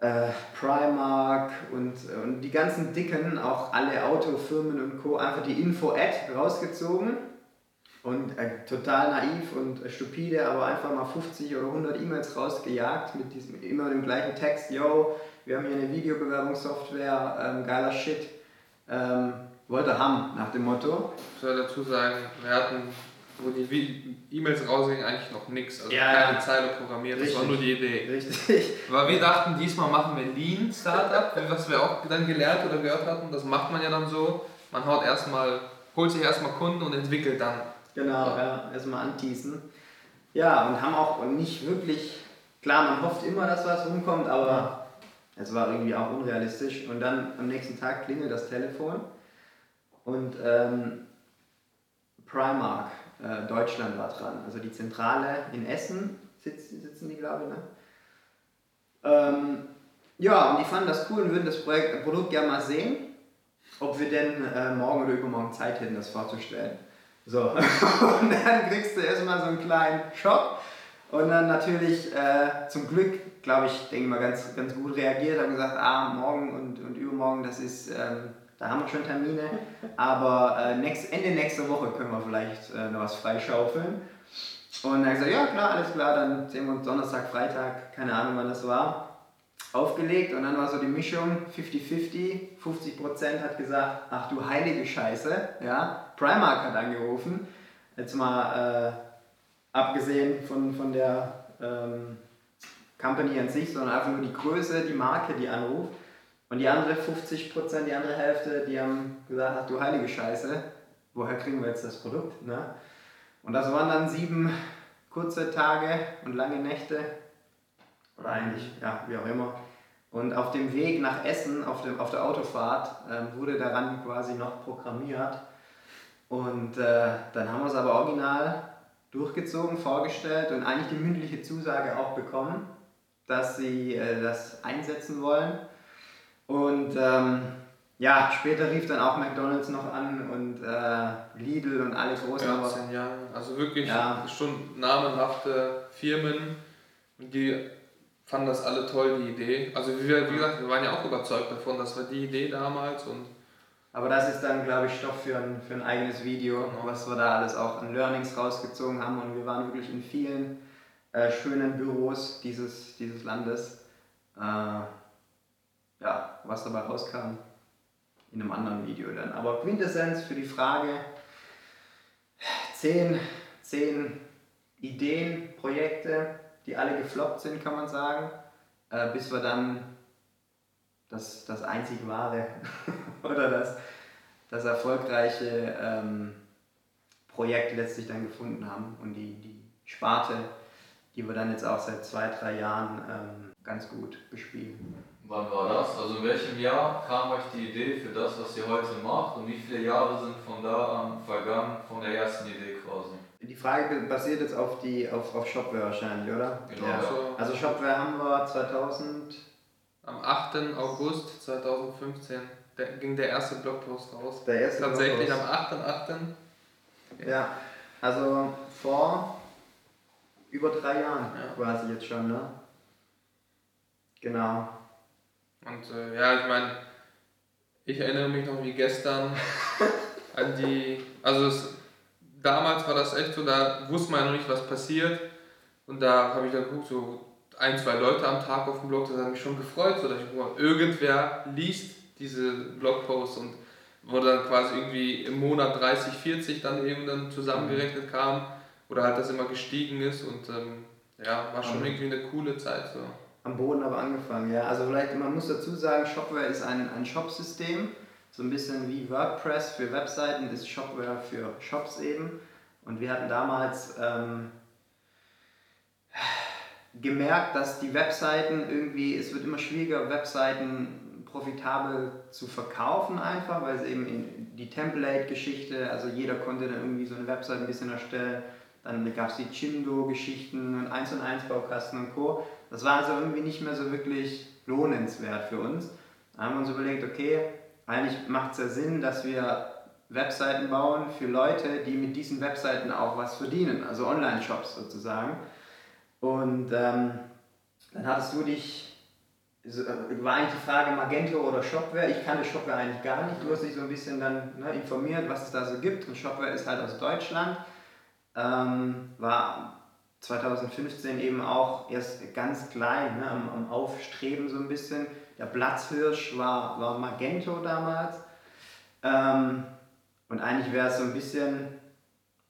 äh, Primark und, und die ganzen dicken, auch alle Autofirmen und Co. einfach die Info-Ad rausgezogen und äh, total naiv und äh, stupide, aber einfach mal 50 oder 100 E-Mails rausgejagt mit diesem immer dem gleichen Text, yo, wir haben hier eine Videobewerbungssoftware, ähm, geiler Shit, ähm, wollte haben, nach dem Motto. Ich soll dazu sagen, wir hatten, wo die E-Mails rausgingen, eigentlich noch nichts. Also Ja, keine ja. Zeile programmiert, das war Richtig. nur die Idee. Richtig. Aber wir dachten, diesmal machen wir Lean Startup, was wir auch dann gelernt oder gehört hatten. Das macht man ja dann so. Man haut erstmal, holt sich erstmal Kunden und entwickelt dann. Genau, ja, erstmal anteasen. Ja, und haben auch nicht wirklich, klar, man hofft immer, dass was rumkommt, aber es war irgendwie auch unrealistisch. Und dann am nächsten Tag klingelt das Telefon und ähm, Primark äh, Deutschland war dran. Also die Zentrale in Essen sitzen, sitzen die, glaube ich, ne? Ähm, ja, und die fanden das cool und würden das Projekt, Produkt gerne mal sehen, ob wir denn äh, morgen oder übermorgen Zeit hätten, das vorzustellen. So, und dann kriegst du erstmal so einen kleinen Schock. Und dann natürlich äh, zum Glück, glaube ich, denke ich mal, ganz, ganz gut reagiert, haben gesagt, ah, morgen und, und übermorgen, das ist, ähm, da haben wir schon Termine, aber äh, nächst, Ende nächster Woche können wir vielleicht äh, noch was freischaufeln. Und dann gesagt, ja klar, alles klar, dann sehen wir uns Donnerstag, Freitag, keine Ahnung wann das war, aufgelegt und dann war so die Mischung 50-50, 50% hat gesagt, ach du heilige Scheiße, ja, Primark hat angerufen, jetzt mal äh, abgesehen von, von der ähm, Company an sich, sondern einfach nur die Größe, die Marke, die anruft. Und die andere 50%, die andere Hälfte, die haben gesagt, ach du heilige Scheiße, woher kriegen wir jetzt das Produkt? Ne? Und das waren dann sieben kurze Tage und lange Nächte. Oder eigentlich, ja, wie auch immer. Und auf dem Weg nach Essen, auf, dem, auf der Autofahrt, ähm, wurde daran quasi noch programmiert. Und äh, dann haben wir es aber original durchgezogen, vorgestellt und eigentlich die mündliche Zusage auch bekommen, dass sie äh, das einsetzen wollen. Und ähm, ja, später rief dann auch McDonalds noch an und äh, Lidl und alle großen. aber- 14 Jahre. Also wirklich Ja. schon namenhafte Firmen. Die fanden das alle toll, die Idee. Also wie, wir, wie gesagt, wir waren ja auch überzeugt davon, das war die Idee damals und Aber das ist dann, glaube ich, Stoff für ein, für ein eigenes Video, was wir da alles auch an Learnings rausgezogen haben. Und wir waren wirklich in vielen äh, schönen Büros dieses, dieses Landes. Äh, ja, was dabei rauskam, in einem anderen Video dann. Aber Quintessenz für die Frage, zehn, zehn Ideen, Projekte, die alle gefloppt sind, kann man sagen, äh, bis wir dann das, das einzig wahre oder das, das erfolgreiche ähm, Projekt letztlich dann gefunden haben und die, die Sparte, die wir dann jetzt auch seit zwei, drei Jahren ähm, ganz gut bespielen. Wann war das? Also in welchem Jahr kam euch die Idee für das, was ihr heute macht und wie viele Jahre sind von da an vergangen von der ersten Idee quasi? Die Frage basiert jetzt auf, die, auf, auf Shopware wahrscheinlich, oder? Genau. Ja. Also Also Shopware haben wir 2000, am 8. August 2015 der, ging der erste Blogpost raus. der erste Tatsächlich am Blogpost. 8.8. Ja, also vor über drei Jahren Ja. quasi jetzt schon, ne? Genau. Und äh, ja, ich meine, ich erinnere mich noch wie gestern an die. Also es, damals war das echt so, da wusste man ja noch nicht, was passiert. Und da habe ich dann geguckt, so ein, zwei Leute am Tag auf dem Blog, das hat mich schon gefreut, so dass ich mal, irgendwer liest diese Blogposts und wo dann quasi irgendwie im Monat 30, 40 dann eben dann zusammengerechnet kam oder halt das immer gestiegen ist und ähm, ja, war schon irgendwie eine coole Zeit so. Am Boden aber angefangen, ja. Also vielleicht, man muss dazu sagen, Shopware ist ein, ein Shop-System. So ein bisschen wie WordPress für Webseiten ist Shopware für Shops eben. Und wir hatten damals ähm, gemerkt, dass die Webseiten irgendwie, es wird immer schwieriger, Webseiten profitabel zu verkaufen einfach, weil es eben in die Template-Geschichte, also jeder konnte dann irgendwie so eine Webseite ein bisschen erstellen. Dann gab es die Chindo-Geschichten und 1 und 1 Baukasten und Co. Das war also irgendwie nicht mehr so wirklich lohnenswert für uns. Da haben wir uns überlegt, okay, eigentlich macht es ja Sinn, dass wir Webseiten bauen für Leute, die mit diesen Webseiten auch was verdienen, also Online-Shops sozusagen. Und ähm, dann hattest du dich, äh, war eigentlich die Frage Magento oder Shopware. Ich kannte Shopware eigentlich gar nicht. Du hast dich so ein bisschen dann ne, informiert, was es da so gibt. Und Shopware ist halt aus Deutschland. Ähm, war 2015 eben auch erst ganz klein, ne, am, am Aufstreben so ein bisschen. Der Platzhirsch war, war Magento damals. Ähm, und eigentlich wäre es so ein bisschen,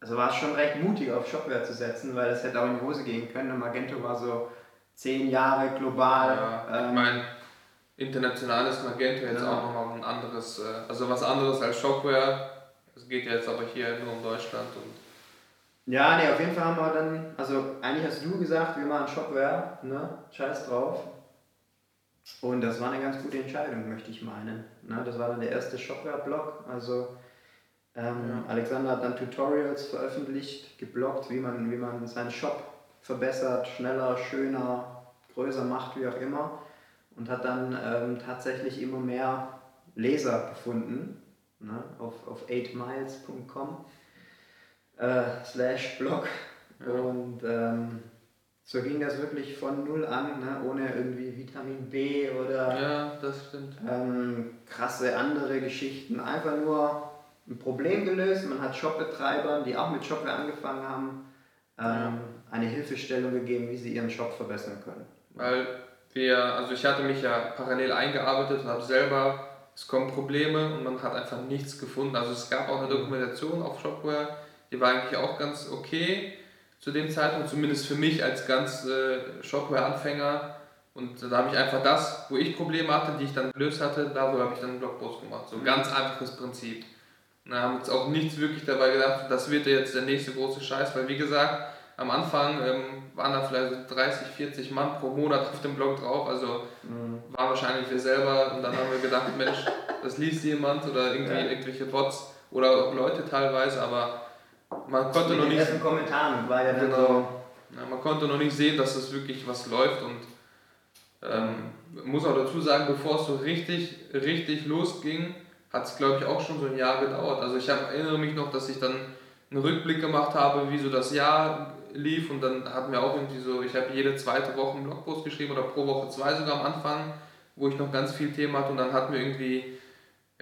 also war es schon recht mutig auf Shopware zu setzen, weil es hätte auch in die Hose gehen können. Und Magento war so zehn Jahre global. Ja, ich ähm, meine, international ist Magento jetzt Ja. auch nochmal ein anderes, äh, also was anderes als Shopware. Es geht ja jetzt aber hier nur um Deutschland und Ja, nee, auf jeden Fall haben wir dann, also eigentlich hast du gesagt, wir machen Shopware, ne? Scheiß drauf. Und das war eine ganz gute Entscheidung, möchte ich meinen. Ne? Das war dann der erste Shopware-Blog. Also ähm, Alexander hat dann Tutorials veröffentlicht, gebloggt, wie man, wie man seinen Shop verbessert, schneller, schöner, größer macht, wie auch immer. Und hat dann ähm, tatsächlich immer mehr Leser gefunden ne? auf, auf 8miles.com äh, slash blog. Und ähm, so ging das wirklich von null an, ne? ohne irgendwie Vitamin B oder ja, ähm, krasse andere Geschichten. Einfach nur ein Problem gelöst. Man hat Shopbetreibern, die auch mit Shopware angefangen haben, ähm, eine Hilfestellung gegeben, wie sie ihren Shop verbessern können. Weil wir, also ich hatte mich ja parallel eingearbeitet und habe selber, es kommen Probleme und man hat einfach nichts gefunden. Also es gab auch eine Dokumentation auf Shopware, die war eigentlich auch ganz okay zu dem Zeitpunkt, zumindest für mich als ganz äh, Shopware-Anfänger. Und da habe ich einfach das, wo ich Probleme hatte, die ich dann gelöst hatte, darüber habe ich dann einen Blogpost gemacht. So ein ganz einfaches Prinzip. Und da haben wir uns auch nichts wirklich dabei gedacht, das wird ja jetzt der nächste große Scheiß, weil wie gesagt, am Anfang ähm, waren da vielleicht so 30, 40 Mann pro Monat auf dem Blog drauf, also waren wahrscheinlich wir selber und dann haben wir gedacht, Mensch, das liest jemand oder irgendwie Ja. irgendwelche Bots oder Leute teilweise, aber man konnte Mit noch nicht, ersten Kommentaren war ja Genau. ja, man konnte noch nicht sehen, dass das wirklich was läuft und ähm, muss auch dazu sagen, bevor es so richtig, richtig losging, hat es glaube ich auch schon so ein Jahr gedauert. Also ich hab, erinnere mich noch, dass ich dann einen Rückblick gemacht habe, wie so das Jahr lief und dann hatten wir auch irgendwie so, ich habe jede zweite Woche einen Blogpost geschrieben oder pro Woche zwei sogar am Anfang, wo ich noch ganz viel Thema hatte und dann hatten wir irgendwie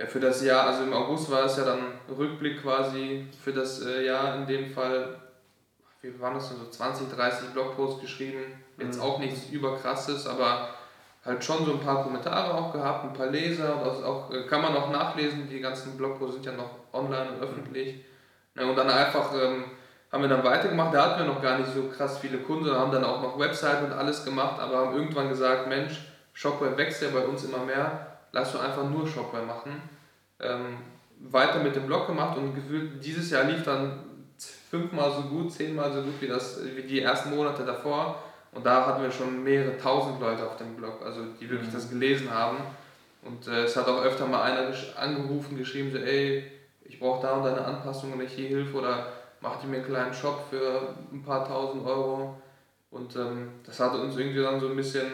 Ja, für das Jahr, also im August war es ja dann Rückblick quasi für das äh, Jahr in dem Fall. Wie waren das denn so 20, 30 Blogposts geschrieben? Jetzt Mhm. auch nichts überkrasses, aber halt schon so ein paar Kommentare auch gehabt, ein paar Leser und das auch, äh, kann man auch nachlesen, die ganzen Blogposts sind ja noch online und öffentlich. Ja, und dann einfach ähm, haben wir dann weitergemacht, da hatten wir noch gar nicht so krass viele Kunden, haben dann auch noch Webseiten und alles gemacht, aber haben irgendwann gesagt, Mensch, Shopware wächst ja bei uns immer mehr, lass doch einfach nur Shopware machen. Ähm, weiter mit dem Blog gemacht und gefühlt dieses Jahr lief dann fünfmal so gut, zehnmal so gut wie, das, wie die ersten Monate davor. Und da hatten wir schon mehrere tausend Leute auf dem Blog, also die wirklich Mhm. das gelesen haben. Und äh, es hat auch öfter mal einer angerufen, geschrieben, so, ey, ich brauche da und da eine Anpassung oder hier Hilfe oder mach dir mir einen kleinen Shop für ein paar tausend Euro. Und ähm, das hat uns irgendwie dann so ein bisschen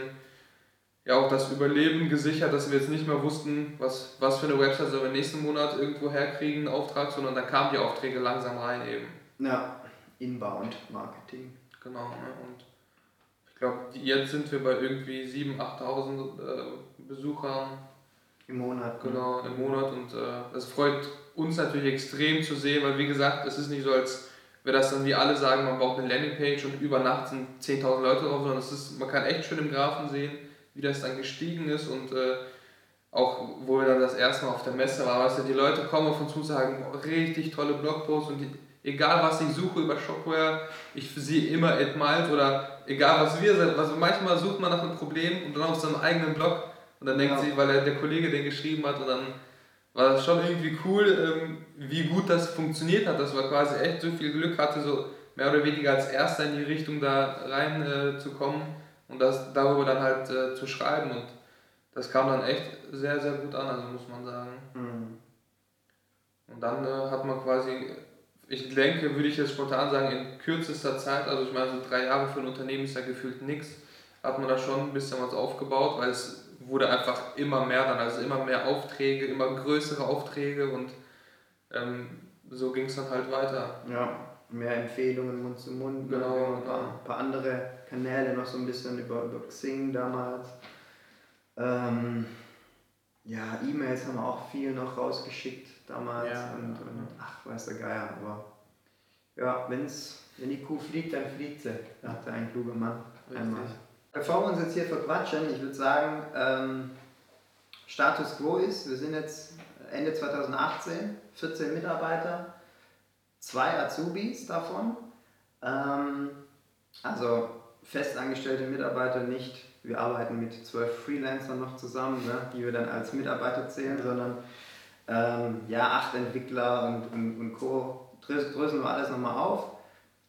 ja auch das Überleben gesichert, dass wir jetzt nicht mehr wussten, was, was für eine Website sollen wir nächsten Monat irgendwo herkriegen, einen Auftrag, sondern dann kamen die Aufträge langsam rein eben. Ja, Inbound Marketing. Genau. Ne? Und ich glaube, jetzt sind wir bei irgendwie 7.000, 8.000 äh, Besuchern Im Monat. ne? genau, im Monat und äh, das freut uns natürlich extrem zu sehen, weil wie gesagt, es ist nicht so, als wäre das dann wie alle sagen, man braucht eine Landingpage und über Nacht sind 10.000 Leute drauf, sondern es ist, man kann echt schön im Graphen sehen, wie das dann gestiegen ist und äh, auch wo wir dann das erste Mal auf der Messe waren, weißt du, die Leute kommen auf uns zu und sagen, boah, richtig tolle Blogposts. Und die, egal was ich suche über Shopware, ich sehe immer Admired oder egal was wir sind, also manchmal sucht man nach einem Problem und dann auf seinem eigenen Blog und dann denkt Ja. sie, weil der, der Kollege den geschrieben hat und dann war das schon irgendwie cool, ähm, wie gut das funktioniert hat, dass wir quasi echt so viel Glück hatte, so mehr oder weniger als Erster in die Richtung da rein äh, zu kommen und das darüber dann halt äh, zu schreiben und das kam dann echt sehr, sehr gut an, also muss man sagen. Mhm. Und dann äh, hat man quasi, ich denke, würde ich jetzt spontan sagen, in kürzester Zeit, also ich meine, so drei Jahre für ein Unternehmen ist ja gefühlt nichts, hat man da schon ein bisschen was aufgebaut, weil es wurde einfach immer mehr dann, also immer mehr Aufträge, immer größere Aufträge und ähm, so ging es dann halt weiter. Ja, mehr Empfehlungen Mund zu Mund. Genau, Ein paar, paar andere Kanäle noch so ein bisschen über, über Xing damals. Ähm, ja, E-Mails haben wir auch viel noch rausgeschickt damals. Ja, und, ja, und ach, weiß der Geier, aber ja, wenn's, wenn die Kuh fliegt, dann fliegt sie, sagte ein kluger Mann einmal. Bevor wir uns jetzt hier verquatschen, ich würde sagen, ähm, Status quo ist, wir sind jetzt Ende 2018, 14 Mitarbeiter, zwei Azubis davon, ähm, also festangestellte Mitarbeiter nicht. Wir arbeiten mit zwölf Freelancern noch zusammen, ne, die wir dann als Mitarbeiter zählen, sondern ähm, ja, acht Entwickler und, und, und Co. Drös- Dröseln wir alles nochmal auf.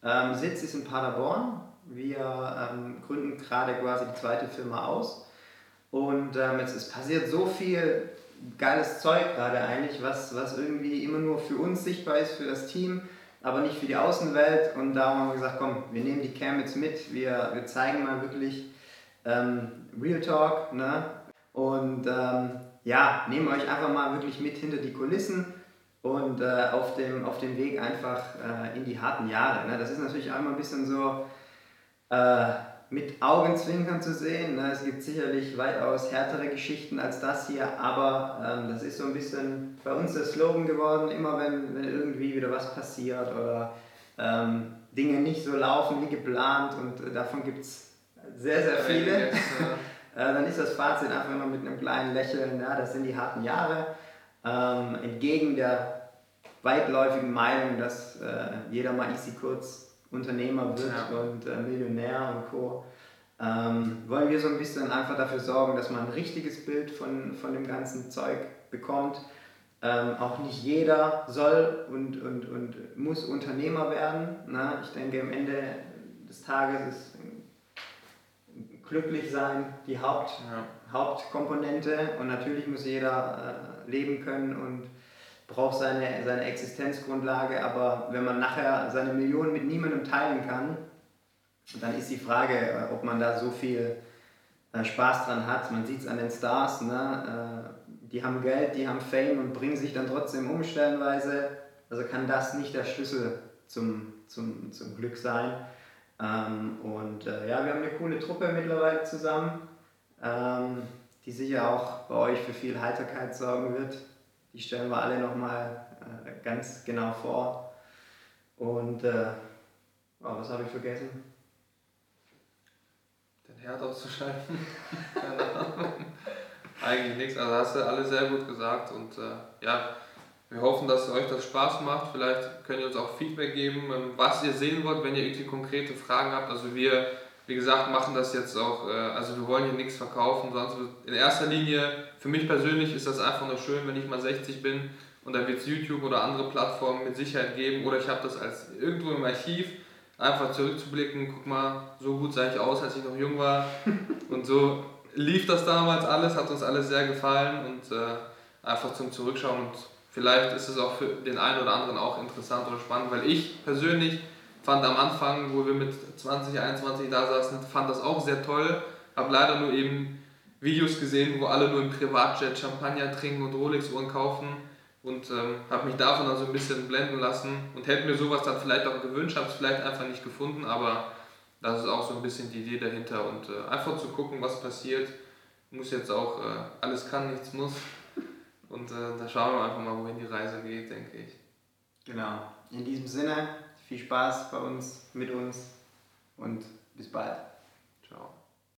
Ähm, Sitz ist in Paderborn. Wir ähm, gründen gerade quasi die zweite Firma aus. Und ähm, es, es passiert so viel geiles Zeug gerade eigentlich, was, was irgendwie immer nur für uns sichtbar ist, für das Team, aber nicht für die Außenwelt. Und darum haben wir gesagt, komm, wir nehmen die Cam jetzt mit, wir, wir zeigen mal wirklich ähm, Real Talk. Ne? Und ähm, ja, nehmen euch einfach mal wirklich mit hinter die Kulissen und äh, auf, dem, auf dem Weg einfach äh, in die harten Jahre. Ne? Das ist natürlich einmal ein bisschen so äh, mit Augenzwinkern zu sehen. Es gibt sicherlich weitaus härtere Geschichten als das hier, aber ähm, das ist so ein bisschen bei uns der Slogan geworden, immer wenn, wenn irgendwie wieder was passiert oder ähm, Dinge nicht so laufen wie geplant und äh, davon gibt es sehr, sehr viele. Äh, dann ist das Fazit einfach immer mit einem kleinen Lächeln, ja, das sind die harten Jahre. Ähm, entgegen der weitläufigen Meinung, dass äh, jeder mal easy kurz Unternehmer wird Ja. und äh, Millionär und Co. Ähm, wollen wir so ein bisschen einfach dafür sorgen, dass man ein richtiges Bild von, von dem ganzen Zeug bekommt. Ähm, auch nicht jeder soll und, und, und muss Unternehmer werden. Ne? Ich denke, am Ende des Tages ist glücklich sein die Haupt, ja. Hauptkomponente und natürlich muss jeder äh, leben können und braucht seine, seine Existenzgrundlage, aber wenn man nachher seine Millionen mit niemandem teilen kann, dann ist die Frage, äh, ob man da so viel äh, Spaß dran hat. Man sieht es an den Stars, ne? äh, die haben Geld, die haben Fame und bringen sich dann trotzdem um stellenweise. Also kann das nicht der Schlüssel zum, zum, zum Glück sein. Ähm, und ja, wir haben eine coole Truppe mittlerweile zusammen, ähm, die sicher auch bei euch für viel Heiterkeit sorgen wird. Die stellen wir alle nochmal äh, ganz genau vor. Und äh, oh, was habe ich vergessen? Den Herd auszuschalten. Eigentlich nichts. Also hast du alles sehr gut gesagt und äh, ja, wir hoffen, dass euch das Spaß macht. Vielleicht könnt ihr uns auch Feedback geben, ähm, was ihr sehen wollt, wenn ihr irgendwie konkrete Fragen habt. Also wir, wie gesagt, machen das jetzt auch, äh, also wir wollen hier nichts verkaufen, sonst in erster Linie, für mich persönlich ist das einfach nur schön, wenn ich mal 60 bin und da wird es YouTube oder andere Plattformen mit Sicherheit geben oder ich habe das als irgendwo im Archiv, einfach zurückzublicken, guck mal, so gut sah ich aus, als ich noch jung war. Und so lief das damals alles, hat uns alles sehr gefallen und äh, einfach zum Zurückschauen. Und vielleicht ist es auch für den einen oder anderen auch interessant oder spannend, weil ich persönlich fand am Anfang, wo wir mit 20, 21 da saßen, fand das auch sehr toll, habe leider nur eben Videos gesehen, wo alle nur im Privatjet Champagner trinken und Rolex-Uhren kaufen und ähm, habe mich davon also ein bisschen blenden lassen und hätte mir sowas dann vielleicht auch gewünscht, habe es vielleicht einfach nicht gefunden, aber das ist auch so ein bisschen die Idee dahinter und äh, einfach zu gucken, was passiert. Muss jetzt auch, äh, alles kann, nichts muss. Und äh, da schauen wir einfach mal, wohin die Reise geht, denke ich. Genau. In diesem Sinne, viel Spaß bei uns, mit uns und bis bald.